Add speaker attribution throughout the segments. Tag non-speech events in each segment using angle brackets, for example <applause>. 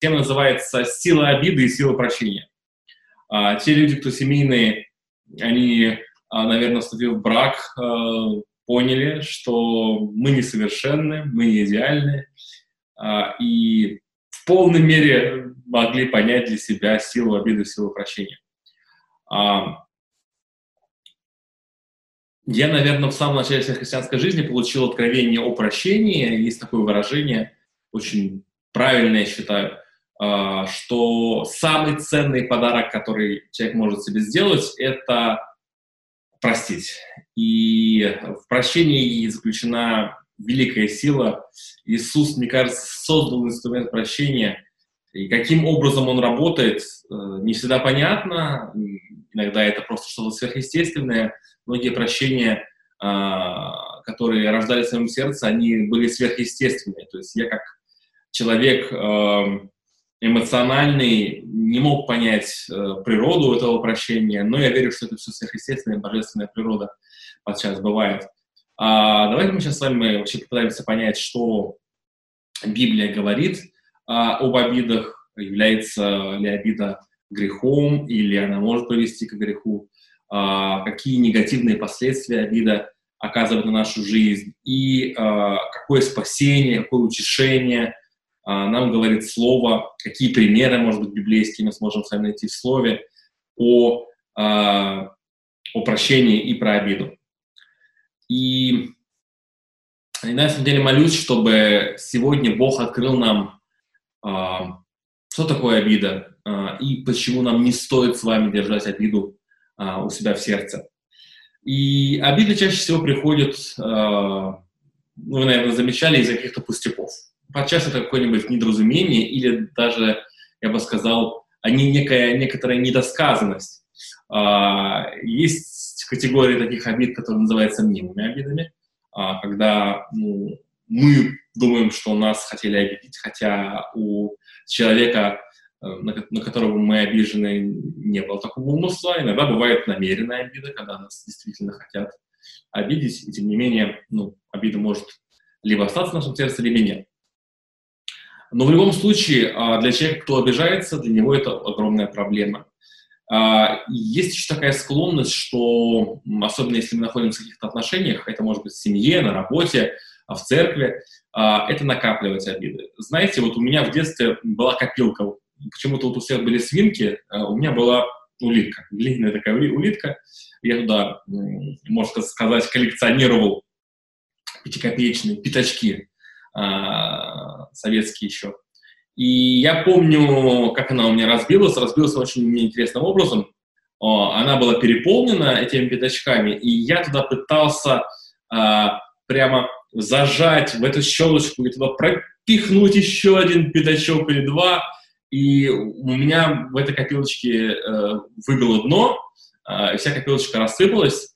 Speaker 1: Тема называется «Сила обиды и сила прощения». А, те люди, кто семейные, они, а, наверное, вступив в брак, а, поняли, что мы несовершенны, мы не идеальны, а, и в полной мере могли понять для себя силу обиды, силу прощения. Я, наверное, в самом начале своей христианской жизни получил откровение о прощении. Есть такое выражение, очень правильное, я считаю, что самый ценный подарок, который человек может себе сделать, это простить. И в прощении заключена великая сила. Иисус, мне кажется, создал инструмент прощения. И каким образом он работает, э, не всегда понятно. Иногда это просто что-то сверхъестественное. Многие прощения, а, которые рождались в своем сердце, они были сверхъестественные. То есть я как человек эм, эмоциональный не мог понять э, природу этого прощения, но я верю, что это все сверхъестественная божественная природа подчас бывает. А, давайте мы сейчас с вами вообще попытаемся понять, что Библия говорит а, об обидах, является ли обида грехом или она может привести к греху, а, какие негативные последствия обида оказывает на нашу жизнь? И а, какое спасение, какое утешение – нам говорит Слово, какие примеры, может быть, библейские мы сможем с вами найти в Слове о, а, о прощении и про обиду. И, и на самом деле молюсь, чтобы сегодня Бог открыл нам, а, что такое обида и почему нам не стоит с вами держать обиду у себя в сердце. И обида чаще всего приходит, ну, вы, наверное, замечали, из каких-то пустяков подчас это какое-нибудь недоразумение или даже, я бы сказал, они некая, некоторая недосказанность. А, есть категории таких обид, которые называются мнимыми обидами, а, когда ну, мы думаем, что нас хотели обидеть, хотя у человека, э, на, на которого мы обижены, не было такого умысла. Иногда бывает намеренная обида, когда нас действительно хотят обидеть, и тем не менее, ну, обида может либо остаться в нашем сердце, либо нет. Но в любом случае, а, для человека, кто обижается, для него это огромная проблема. А, есть еще такая склонность, что, особенно если мы находимся в каких-то отношениях, это может быть в семье, на работе, а, в церкви, это накапливать обиды. Знаете, вот у меня в детстве была копилка. Почему-то вот у всех были свинки, у меня была улитка, длинная такая улитка. Я туда, можно сказать, коллекционировал пятикопеечные пятачки советский еще. И я помню, как она у меня разбилась. Разбилась очень интересным образом. Она была переполнена этими пятачками, и я туда пытался а, прямо зажать в эту щелочку и туда пропихнуть еще один пятачок или два. И у меня в этой копилочке э, выбило дно, э, вся копилочка рассыпалась.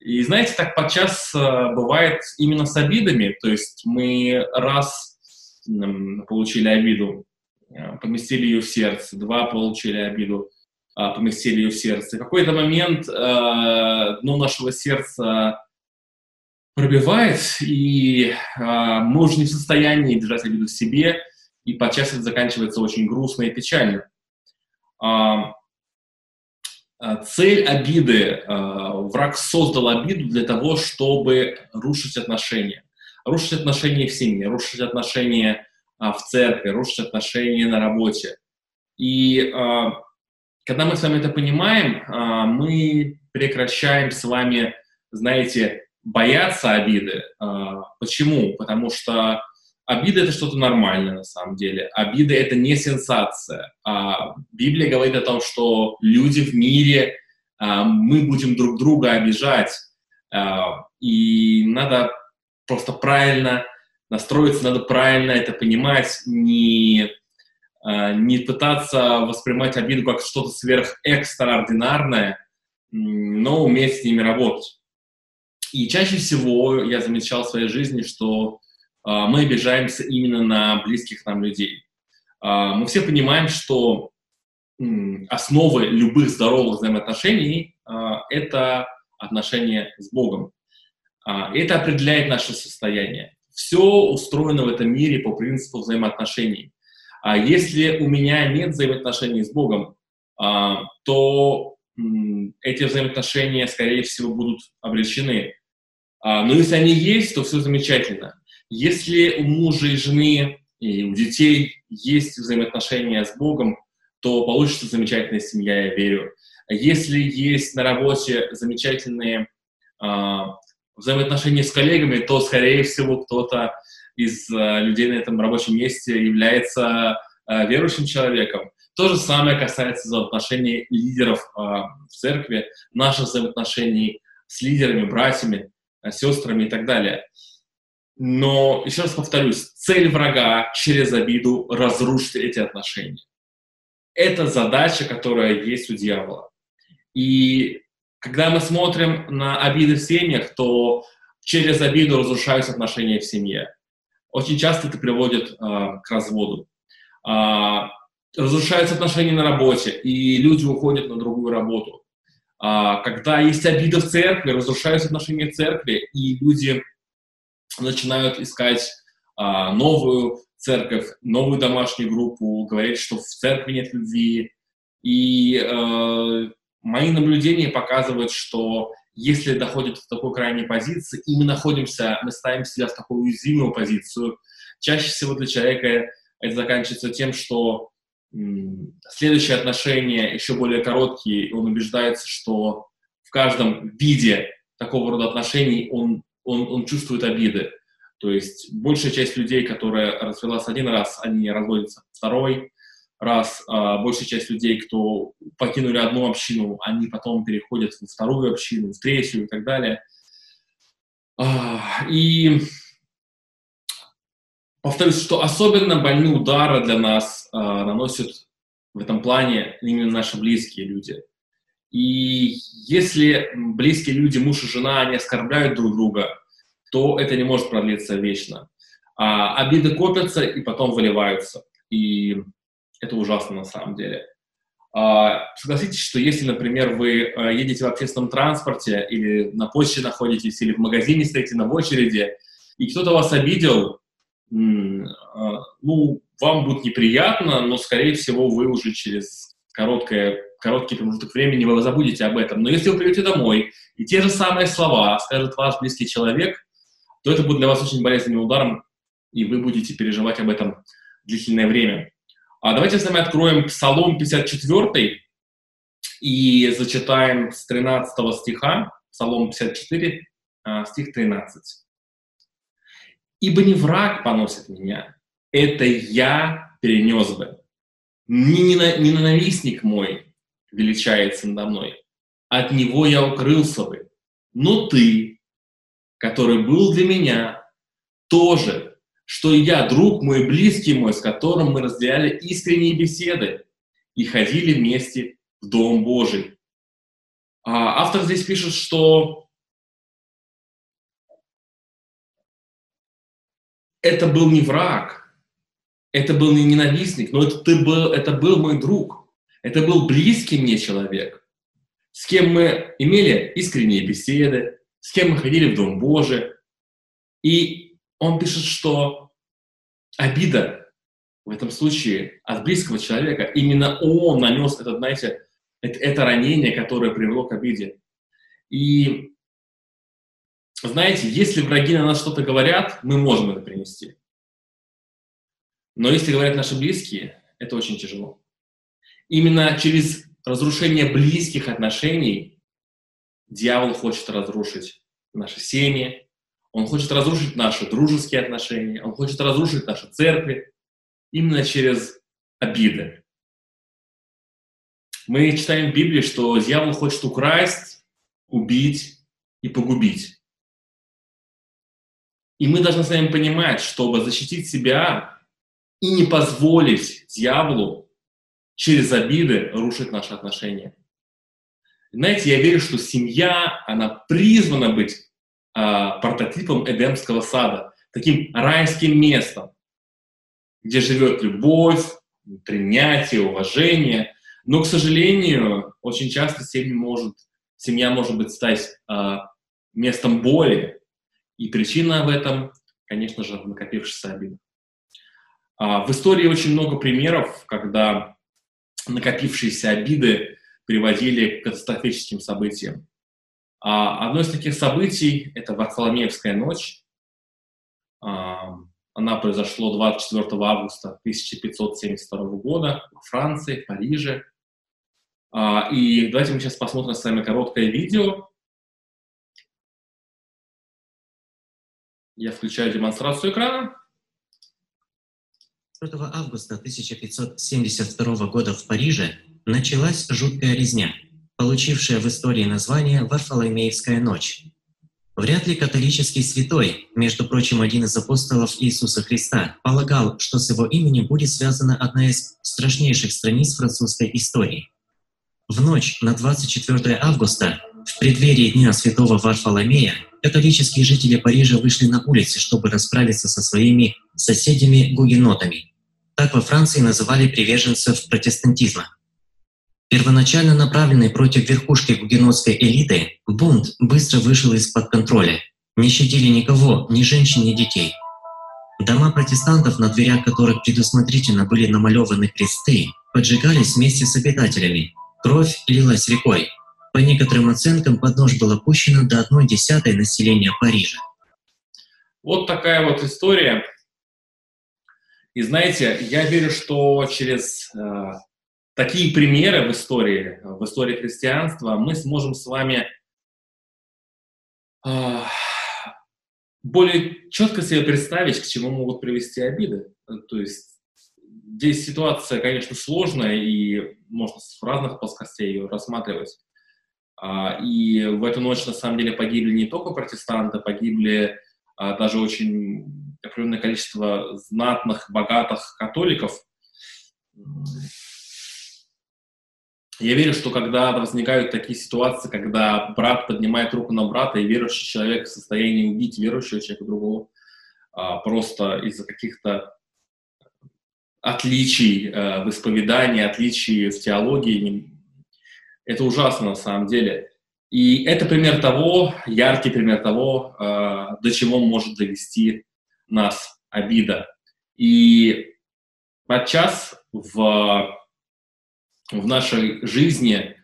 Speaker 1: И знаете, так подчас э, бывает именно с обидами. То есть мы раз получили обиду, э, поместили ее в сердце, два получили обиду, а, поместили ее в сердце. В какой-то момент э, дно нашего сердца пробивает, и мы уже не в состоянии держать обиду в себе, и подчас это заканчивается очень грустно и печально. А, цель обиды, а, враг создал обиду для того, чтобы рушить отношения. Рушить отношения в семье, рушить отношения а, в церкви, рушить отношения на работе. И когда мы с вами это понимаем, мы прекращаем с вами, знаете, бояться обиды. Почему? Потому что Обида — это что-то нормальное на самом деле. Обида — это не сенсация. А Библия говорит о том, что люди в мире, а, мы будем друг друга обижать. А, и надо просто правильно настроиться, надо правильно это понимать, не, а, не пытаться воспринимать обиду как что-то сверхэкстраординарное, но уметь с ними работать. И чаще всего я замечал в своей жизни, что мы обижаемся именно на близких нам людей. А, мы все понимаем, что основы любых здоровых взаимоотношений а, — это отношения с Богом. Это определяет наше состояние. Все устроено в этом мире по принципу взаимоотношений. А если у меня нет взаимоотношений с Богом, а, то эти взаимоотношения, скорее всего, будут обречены. А, но если они есть, то все замечательно. Если у мужа и жены и у детей есть взаимоотношения с Богом, то получится замечательная семья, я верю. Если есть на работе замечательные э, взаимоотношения с коллегами, то, скорее всего, кто-то из э, людей на этом рабочем месте является э, верующим человеком. То же самое касается взаимоотношений лидеров э, в церкви, наших взаимоотношений с лидерами, братьями, э, сестрами и так далее. Но, еще раз повторюсь, цель врага через обиду разрушить эти отношения. Это задача, которая есть у дьявола. И когда мы смотрим на обиды в семьях, то через обиду разрушаются отношения в семье. Очень часто это приводит э, к разводу. Э, разрушаются отношения на работе, и люди уходят на другую работу. Э, когда есть обида в церкви, разрушаются отношения в церкви, и люди начинают искать а, новую церковь, новую домашнюю группу, говорить, что в церкви нет любви. И э, мои наблюдения показывают, что если доходит в такой крайней позиции, и мы находимся, мы ставим себя в такую уязвимую позицию, чаще всего для человека это заканчивается тем, что м, следующие отношения еще более короткие, и он убеждается, что в каждом виде такого рода отношений он он, он чувствует обиды. То есть большая часть людей, которая развелась один раз, они разводятся второй раз. А большая часть людей, кто покинули одну общину, они потом переходят во вторую общину, в третью и так далее. А, и повторюсь, что особенно больные удары для нас а, наносят в этом плане именно наши близкие люди. И если близкие люди, муж и жена, они оскорбляют друг друга, то это не может продлиться вечно. А обиды копятся и потом выливаются. И это ужасно на самом деле. А, согласитесь, что если, например, вы э, едете в общественном транспорте или на почте находитесь, или в магазине стоите на очереди, и кто-то вас обидел, э, ну, вам будет неприятно, но, скорее всего, вы уже через короткое, короткий промежуток времени вы забудете об этом. Но если вы придете домой, и те же самые слова скажет ваш близкий человек, то это будет для вас очень болезненным ударом, и вы будете переживать об этом длительное время. А давайте с вами откроем Псалом 54 и зачитаем с 13 стиха, Псалом 54, а, стих 13. «Ибо не враг поносит меня, это я перенес бы. Не ненавистник мой величается надо мной, от него я укрылся бы. Но ты, который был для меня тоже, что я, друг мой, близкий мой, с которым мы разделяли искренние беседы и ходили вместе в Дом Божий. А автор здесь пишет, что это был не враг, это был не ненавистник, но это, ты был, это был мой друг, это был близкий мне человек, с кем мы имели искренние беседы, с кем мы ходили в Дом Божий. И он пишет, что обида в этом случае от близкого человека, именно он нанес это, знаете, это, это ранение, которое привело к обиде. И знаете, если враги на нас что-то говорят, мы можем это принести. Но если говорят наши близкие, это очень тяжело. Именно через разрушение близких отношений Дьявол хочет разрушить наши семьи, он хочет разрушить наши дружеские отношения, он хочет разрушить наши церкви именно через обиды. Мы читаем в Библии, что дьявол хочет украсть, убить и погубить. И мы должны с вами понимать, чтобы защитить себя и не позволить дьяволу через обиды рушить наши отношения. Знаете, я верю, что семья, она призвана быть э, прототипом Эдемского сада, таким райским местом, где живет любовь, принятие, уважение. Но, к сожалению, очень часто семья может, семья может быть стать э, местом боли. И причина в этом, конечно же, в накопившейся обиде. А, в истории очень много примеров, когда накопившиеся обиды приводили к катастрофическим событиям. А одно из таких событий – это Варфоломеевская ночь. А, она произошла 24 августа 1572 года во Франции, в Париже. А, и давайте мы сейчас посмотрим с вами короткое видео. Я включаю демонстрацию экрана.
Speaker 2: 4 августа 1572 года в Париже началась жуткая резня, получившая в истории название «Варфоломеевская ночь». Вряд ли католический святой, между прочим, один из апостолов Иисуса Христа, полагал, что с его именем будет связана одна из страшнейших страниц французской истории. В ночь на 24 августа, в преддверии Дня Святого Варфоломея, католические жители Парижа вышли на улицы, чтобы расправиться со своими соседями-гугенотами. Так во Франции называли приверженцев протестантизма. Первоначально направленный против верхушки гугенотской элиты, бунт быстро вышел из-под контроля. Не щадили никого, ни женщин, ни детей. Дома протестантов, на дверях которых предусмотрительно были намалеваны кресты, поджигались вместе с обитателями. Кровь лилась рекой. По некоторым оценкам, под нож было пущено до одной десятой населения Парижа.
Speaker 1: Вот такая вот история. И знаете, я верю, что через э, такие примеры в истории, в истории христианства, мы сможем с вами э, более четко себе представить, к чему могут привести обиды. То есть здесь ситуация, конечно, сложная, и можно с разных плоскостей ее рассматривать. А, и в эту ночь, на самом деле, погибли не только протестанты, погибли а, даже очень определенное количество знатных, богатых католиков. Я верю, что когда возникают такие ситуации, когда брат поднимает руку на брата, и верующий человек в состоянии убить верующего человека другого, а, просто из-за каких-то отличий э, в исповедании, отличий в теологии, это ужасно на самом деле. И это пример того, яркий пример того, э, до чего может довести нас обида. И подчас в, в нашей жизни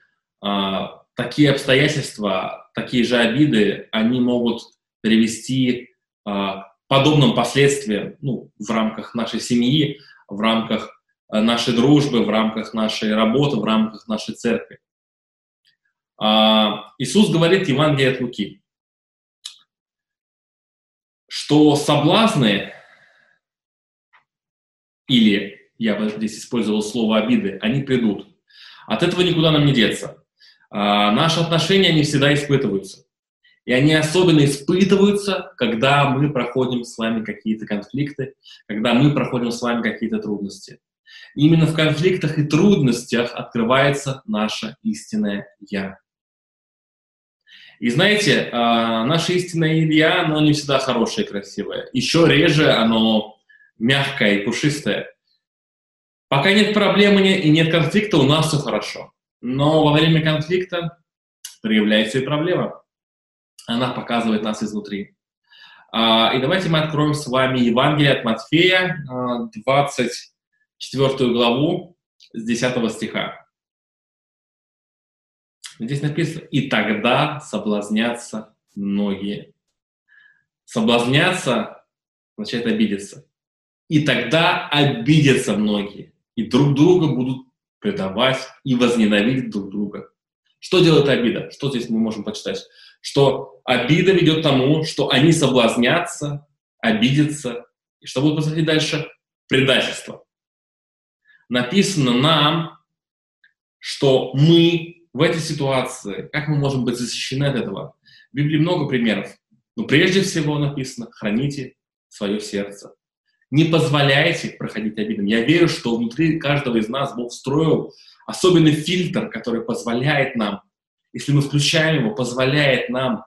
Speaker 1: э, такие обстоятельства, такие же обиды, они могут привести э, подобным последствиям ну, в рамках нашей семьи, в рамках нашей дружбы, в рамках нашей работы, в рамках нашей церкви. А, Иисус говорит в Евангелии от Луки, что соблазны, или я бы здесь использовал слово обиды, они придут. От этого никуда нам не деться. А, наши отношения, они всегда испытываются. И они особенно испытываются, когда мы проходим с вами какие-то конфликты, когда мы проходим с вами какие-то трудности. Именно в конфликтах и трудностях открывается наше истинное «Я». И знаете, а, наше истинное «я», оно не всегда хорошее и красивое. Еще реже оно мягкое и пушистое. Пока нет проблемы и нет конфликта, у нас все хорошо. Но во время конфликта проявляется и проблема. Она показывает нас изнутри. А, и давайте мы откроем с вами Евангелие от Матфея, 24 а, главу, с 10 стиха. Здесь написано, и тогда соблазнятся многие. Соблазняться означает обидеться. И тогда обидятся многие. И друг друга будут предавать и возненавидеть друг друга. Что делает обида? Что здесь мы можем почитать? Что обида ведет к тому, что они соблазнятся, обидятся. И что будет происходить дальше? Предательство. Написано нам, что мы в этой ситуации, как мы можем быть защищены от этого? В Библии много примеров. Но прежде всего написано, храните свое сердце. Не позволяйте проходить обидам. Я верю, что внутри каждого из нас Бог встроил особенный фильтр, который позволяет нам, если мы включаем его, позволяет нам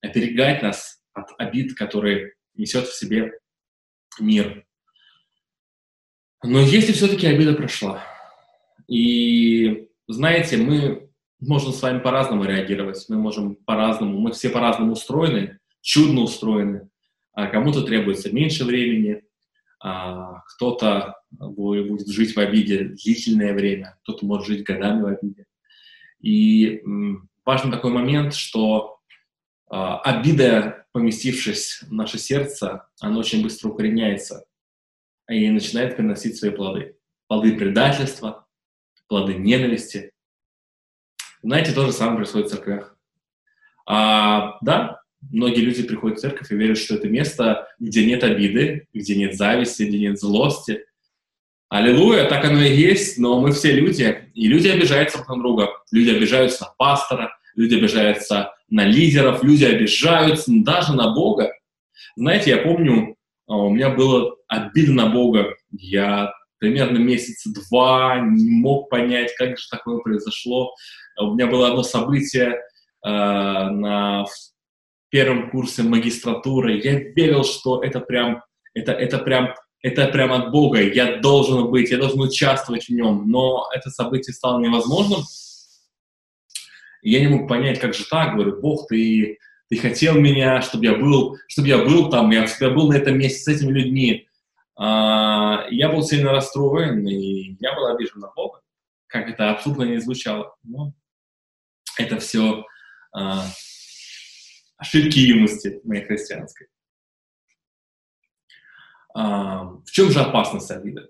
Speaker 1: оберегать нас от обид, которые несет в себе мир. Но если все-таки обида прошла, и знаете, мы можно с вами по-разному реагировать, мы можем по-разному, мы все по-разному устроены, чудно устроены. А кому-то требуется меньше времени, а, кто-то будет жить в обиде длительное время, кто-то может жить годами в обиде. И важен такой момент, что а, обида, поместившись в наше сердце, она очень быстро укореняется и начинает приносить свои плоды. Плоды предательства, плоды ненависти. Знаете, то же самое происходит в церквях. А, да, многие люди приходят в церковь и верят, что это место, где нет обиды, где нет зависти, где нет злости. Аллилуйя, так оно и есть, но мы все люди, и люди обижаются друг на друга. Люди обижаются на пастора, люди обижаются на лидеров, люди обижаются даже на Бога. Знаете, я помню, а, у меня было обидно на Бога. Я примерно месяца два не мог понять, как же такое произошло. У меня было одно событие э, на первом курсе магистратуры. Я верил, что это прям, это, это прям это прям от Бога, я должен быть, я должен участвовать в нем, но это событие стало невозможным, я не мог понять, как же так, говорю, Бог, ты, ты хотел меня, чтобы я был, чтобы я был там, я всегда был на этом месте с этими людьми. А, я был сильно расстроен, и я был обижен на Бога, как это абсурдно не звучало. Но это все а, ошибки юности моей христианской. А, в чем же опасность обиды?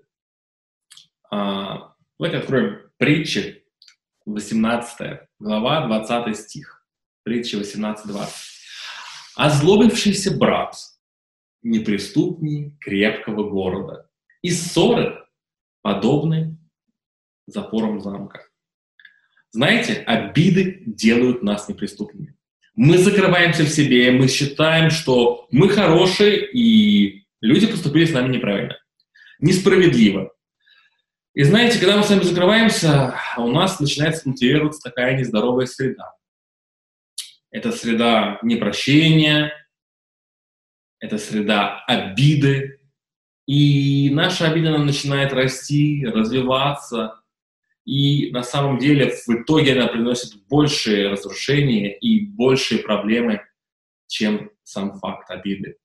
Speaker 1: А, давайте откроем притчи 18 глава, 20 стих. Притча 18.20. «Озлобившийся брат неприступней крепкого города, и ссоры подобны запорам замка». Знаете, обиды делают нас неприступными. Мы закрываемся в себе, мы считаем, что мы хорошие, и люди поступили с нами неправильно. Несправедливо. И знаете, когда мы с вами закрываемся, у нас начинает культивироваться такая нездоровая среда. Это среда непрощения, это среда обиды. И наша обида начинает расти, развиваться. И на самом деле в итоге она приносит большие разрушения и большие проблемы, чем сам факт обиды.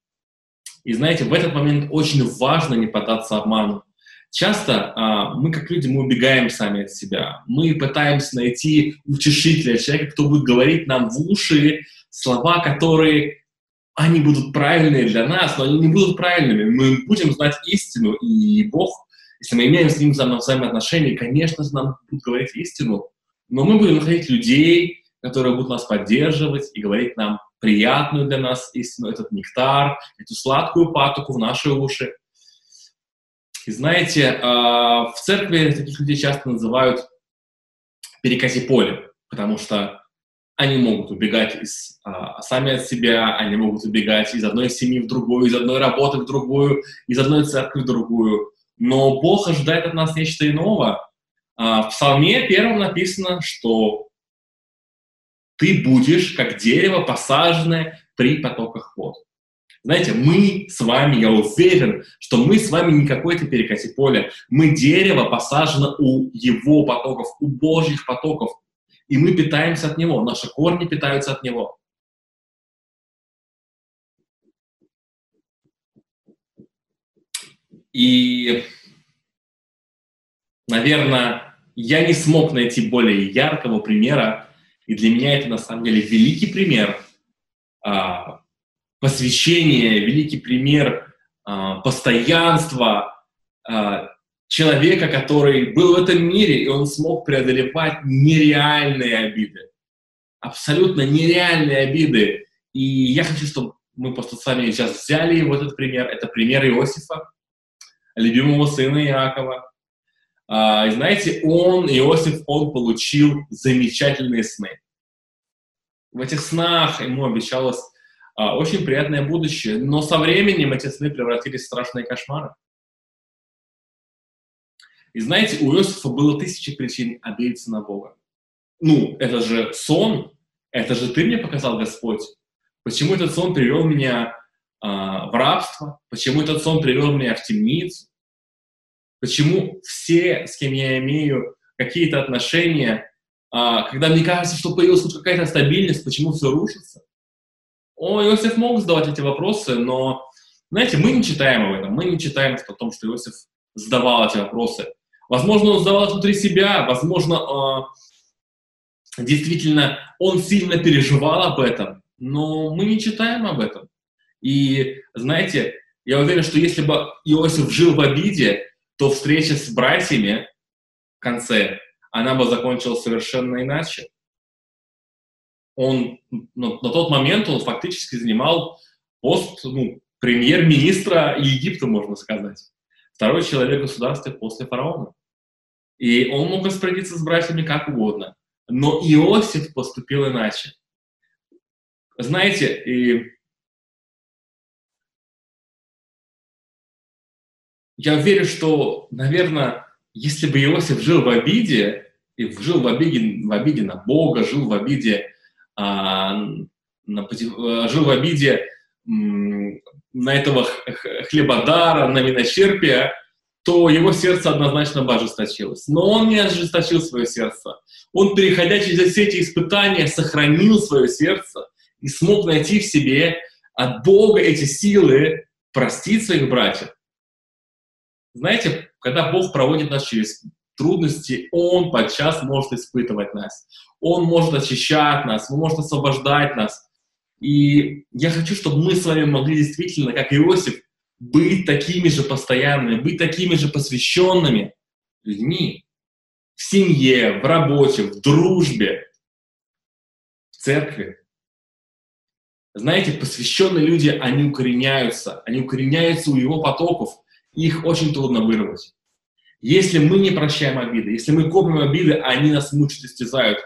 Speaker 1: И знаете, в этот момент очень важно не поддаться обману. Часто а, мы, как люди, мы убегаем сами от себя. Мы пытаемся найти утешителя, человека, кто будет говорить нам в уши слова, которые они будут правильные для нас, но они не будут правильными. Мы будем знать истину, и Бог, если мы имеем с Ним взаимоотношения, конечно же, нам будет говорить истину, но мы будем находить людей, которые будут нас поддерживать и говорить нам приятную для нас истину, этот нектар, эту сладкую патоку в наши уши. И знаете, а, в церкви таких людей часто называют перекати поле, потому что они могут убегать из, а, сами от себя, они могут убегать из одной семьи в другую, из одной работы в другую, из одной церкви в другую. Но Бог ожидает от нас нечто иного. А, в Псалме первом написано, что ты будешь как дерево, посаженное при потоках вод. Знаете, мы с вами, я уверен, что мы с вами не какое-то перекати поле. Мы дерево посажено у его потоков, у Божьих потоков. И мы питаемся от него, наши корни питаются от него. И, наверное, я не смог найти более яркого примера, и для меня это на самом деле великий пример а, посвящение, великий пример э, постоянства э, человека, который был в этом мире, и он смог преодолевать нереальные обиды. Абсолютно нереальные обиды. И я хочу, чтобы мы просто с вами сейчас взяли вот этот пример. Это пример Иосифа, любимого сына Иакова. А, и знаете, он, Иосиф, он получил замечательные сны. В этих снах ему обещалось а, очень приятное будущее, но со временем эти сны превратились в страшные кошмары. И знаете, у Иосифа было тысячи причин обидеться на Бога. Ну, это же сон, это же ты мне показал, Господь. Почему этот сон привел меня в рабство? Почему этот сон привел меня в темницу? Почему все, с кем я имею какие-то отношения, а, когда мне кажется, что появилась хоть какая-то стабильность, почему все рушится? О, Иосиф мог задавать эти вопросы, но Знаете, мы не читаем об этом, мы не читаем о том, что Иосиф задавал эти вопросы. Возможно, он задавал внутри себя, возможно, э, действительно он сильно переживал об этом, но мы не читаем об этом. И знаете, я уверен, что если бы Иосиф жил в обиде, то встреча с братьями в конце, она бы закончилась совершенно иначе. Он на, на тот момент он фактически занимал пост ну, премьер-министра Египта, можно сказать. Второй человек государства после фараона. И он мог распорядиться с братьями как угодно. Но Иосиф поступил иначе. Знаете, и я верю, что, наверное, если бы Иосиф жил в обиде, и жил в обиде, в обиде на Бога, жил в обиде, а, на, жил в обиде на этого хлебодара, на виночерпия, то его сердце однозначно бы ожесточилось. Но он не ожесточил свое сердце. Он, переходя через все эти испытания, сохранил свое сердце и смог найти в себе от Бога эти силы простить своих братьев. Знаете, когда Бог проводит нас через трудности, Он подчас может испытывать нас. Он может очищать нас, Он может освобождать нас. И я хочу, чтобы мы с вами могли действительно, как Иосиф, быть такими же постоянными, быть такими же посвященными людьми в семье, в работе, в дружбе, в церкви. Знаете, посвященные люди, они укореняются, они укореняются у его потоков, их очень трудно вырвать. Если мы не прощаем обиды, если мы копим обиды, они нас мучают, истязают.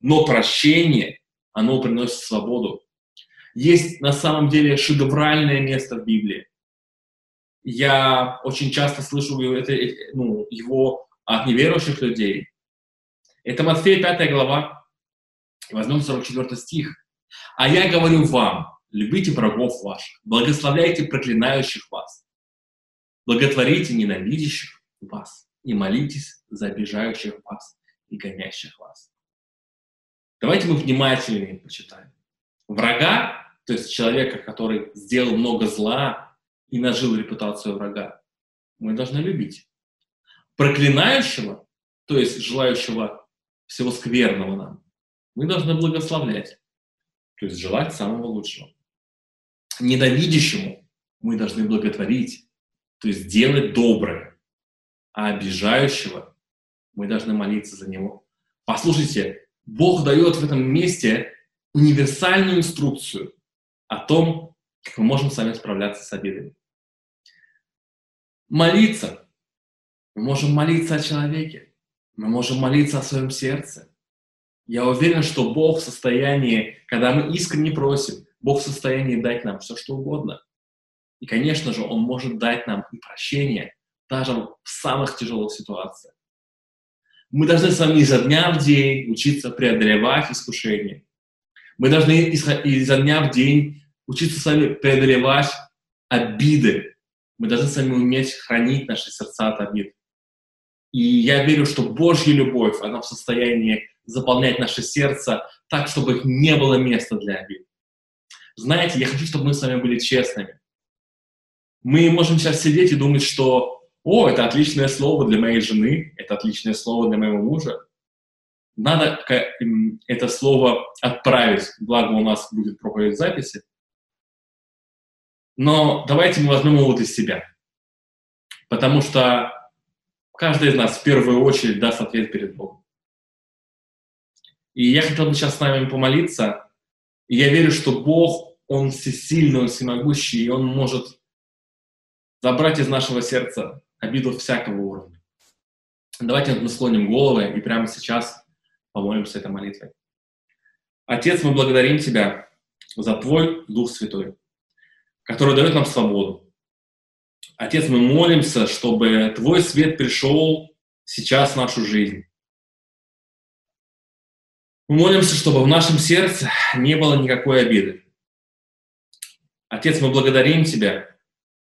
Speaker 1: Но прощение, оно приносит свободу есть на самом деле шедевральное место в Библии. Я очень часто слышу это, ну, его от неверующих людей. Это Матфея 5 глава, возьмем 44 стих. «А я говорю вам, любите врагов ваших, благословляйте проклинающих вас, благотворите ненавидящих вас и молитесь за обижающих вас и гонящих вас». Давайте мы внимательнее почитаем. Врага то есть человека, который сделал много зла и нажил репутацию врага, мы должны любить. Проклинающего, то есть желающего всего скверного нам, мы должны благословлять, то есть желать самого лучшего. Ненавидящему мы должны благотворить, то есть делать доброе, а обижающего мы должны молиться за него. Послушайте, Бог дает в этом месте универсальную инструкцию – о том, как мы можем сами справляться с обидами. Молиться. Мы можем молиться о человеке. Мы можем молиться о своем сердце. Я уверен, что Бог в состоянии, когда мы искренне просим, Бог в состоянии дать нам все, что угодно. И, конечно же, Он может дать нам и прощение, даже в самых тяжелых ситуациях. Мы должны с вами изо дня в день учиться преодолевать искушения. Мы должны изо дня в день учиться сами преодолевать обиды. Мы должны сами уметь хранить наши сердца от обид. И я верю, что Божья любовь, она в состоянии заполнять наше сердце так, чтобы не было места для обид. Знаете, я хочу, чтобы мы с вами были честными. Мы можем сейчас сидеть и думать, что «О, это отличное слово для моей жены, это отличное слово для моего мужа». Надо это слово отправить, благо у нас будет проповедь записи, но давайте мы возьмем его для себя. Потому что каждый из нас в первую очередь даст ответ перед Богом. И я хотел бы сейчас с вами помолиться. И я верю, что Бог, Он всесильный, Он всемогущий, и Он может забрать из нашего сердца обиду всякого уровня. Давайте мы склоним головы и прямо сейчас помолимся этой молитвой. Отец, мы благодарим Тебя за Твой Дух Святой который дает нам свободу. Отец, мы молимся, чтобы Твой свет пришел сейчас в нашу жизнь. Мы молимся, чтобы в нашем сердце не было никакой обиды. Отец, мы благодарим Тебя,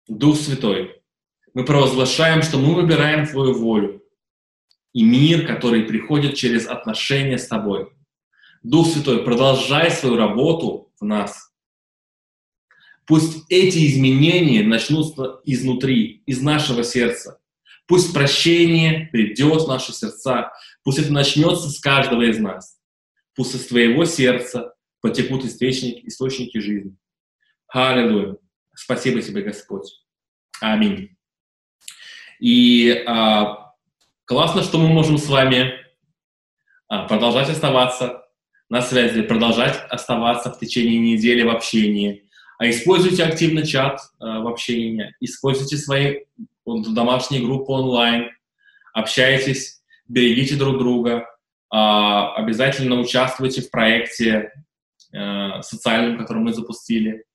Speaker 1: Дух Святой. Мы провозглашаем, что мы выбираем Твою волю и мир, который приходит через отношения с Тобой. Дух Святой, продолжай свою работу в нас – Пусть эти изменения начнутся изнутри, из нашего сердца. Пусть прощение придет в наши сердца. Пусть это начнется с каждого из нас. Пусть из твоего сердца потекут источники, источники жизни. Аллилуйя. Спасибо тебе, Господь. Аминь. И а, классно, что мы можем с вами а, продолжать оставаться на связи, продолжать оставаться в течение недели в общении. А используйте активно чат а, в общении, используйте свои домашние группы онлайн, общайтесь, берегите друг друга, а, обязательно участвуйте в проекте а, социальном, который мы запустили.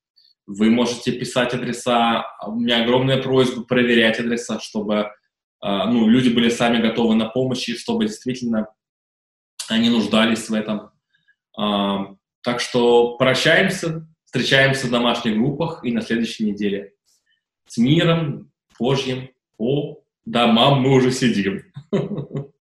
Speaker 1: Вы можете писать адреса. У меня огромная просьба проверять адреса, чтобы а, ну, люди были сами готовы на помощь, и чтобы действительно они нуждались в этом. А, так что прощаемся, встречаемся в домашних группах и на следующей неделе. С миром Божьим по домам мы уже сидим. <laughs>